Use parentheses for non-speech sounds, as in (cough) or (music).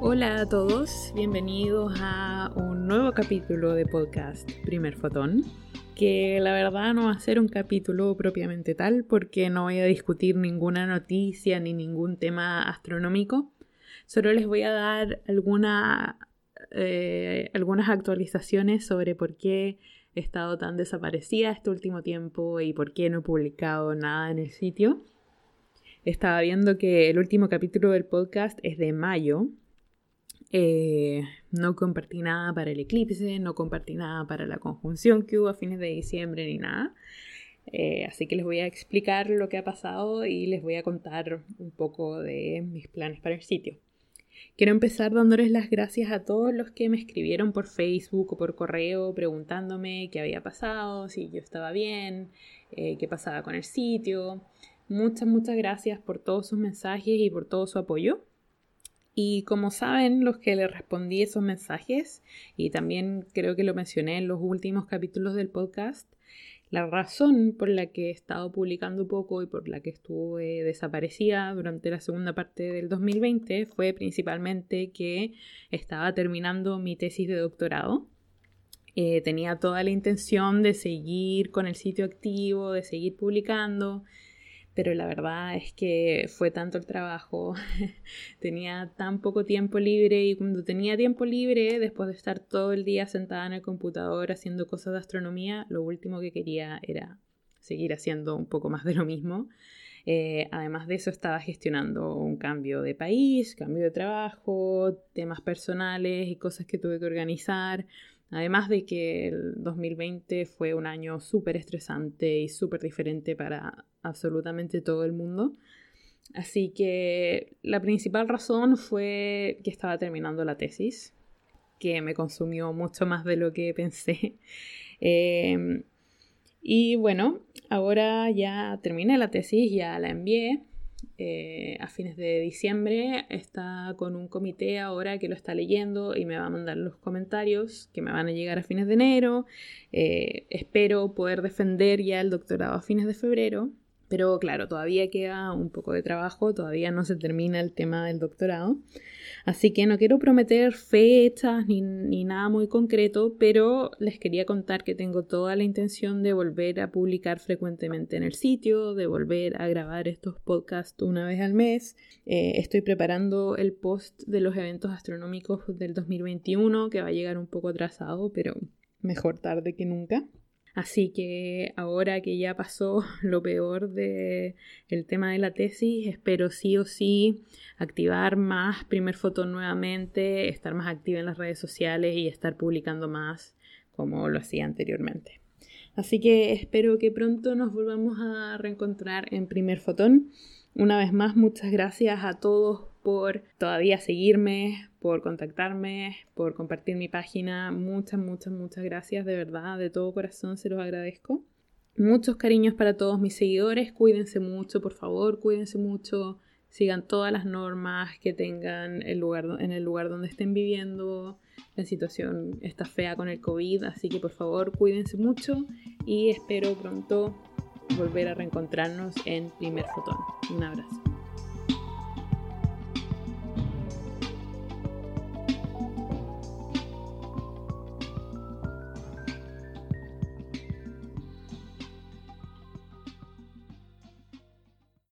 Hola a todos, bienvenidos a un nuevo capítulo de podcast Primer Fotón, que la verdad no va a ser un capítulo propiamente tal porque no voy a discutir ninguna noticia ni ningún tema astronómico, solo les voy a dar eh, algunas actualizaciones sobre por qué he estado tan desaparecida este último tiempo y por qué no he publicado nada en el sitio. Estaba viendo que el último capítulo del podcast es de mayo, eh, no compartí nada para el eclipse, no compartí nada para la conjunción que hubo a fines de diciembre ni nada. Eh, así que les voy a explicar lo que ha pasado y les voy a contar un poco de mis planes para el sitio. Quiero empezar dándoles las gracias a todos los que me escribieron por Facebook o por correo preguntándome qué había pasado, si yo estaba bien, eh, qué pasaba con el sitio. Muchas, muchas gracias por todos sus mensajes y por todo su apoyo. Y como saben los que le respondí esos mensajes, y también creo que lo mencioné en los últimos capítulos del podcast, la razón por la que he estado publicando poco y por la que estuve desaparecida durante la segunda parte del 2020 fue principalmente que estaba terminando mi tesis de doctorado. Eh, tenía toda la intención de seguir con el sitio activo, de seguir publicando, pero la verdad es que fue tanto el trabajo, (laughs) tenía tan poco tiempo libre y cuando tenía tiempo libre, después de estar todo el día sentada en el computador haciendo cosas de astronomía, lo último que quería era seguir haciendo un poco más de lo mismo. Eh, además de eso estaba gestionando un cambio de país, cambio de trabajo, temas personales y cosas que tuve que organizar. Además de que el 2020 fue un año súper estresante y súper diferente para absolutamente todo el mundo. Así que la principal razón fue que estaba terminando la tesis, que me consumió mucho más de lo que pensé. (laughs) Em, y bueno, ahora ya terminé la tesis, ya la envié eh, a fines de diciembre. Está con un comité ahora que lo está leyendo y me va a mandar los comentarios que me van a llegar a fines de enero. Eh, espero poder defender ya el doctorado a fines de febrero. Pero claro, todavía queda un poco de trabajo, todavía no se termina el tema del doctorado. Así que no quiero prometer fechas ni, ni, nada muy concreto, pero les quería contar que tengo toda la intención de volver a publicar frecuentemente en el sitio, de volver a grabar estos podcasts una vez al mes. Eh, estoy preparando el post de los eventos astronómicos del 2021, que va a llegar un poco atrasado, pero mejor tarde que nunca. Así que ahora que ya pasó (laughs) lo peor del el tema de la tesis, espero sí o sí activar más primer foto nuevamente, estar más activa en las redes sociales y estar publicando más como lo hacía anteriormente. Así que espero que pronto nos volvamos a reencontrar en primer fotón. Una vez más, muchas gracias a todos por todavía seguirme, por contactarme, por compartir mi página. Muchas, muchas, muchas gracias, de verdad, de todo corazón se los agradezco. Muchos cariños para todos mis seguidores, cuídense mucho, por favor, cuídense mucho, sigan todas las normas que tengan el lugar, en el lugar donde estén viviendo. La situación está fea con el COVID, así que por favor cuídense mucho y espero pronto volver a reencontrarnos en primer fotón. Un abrazo.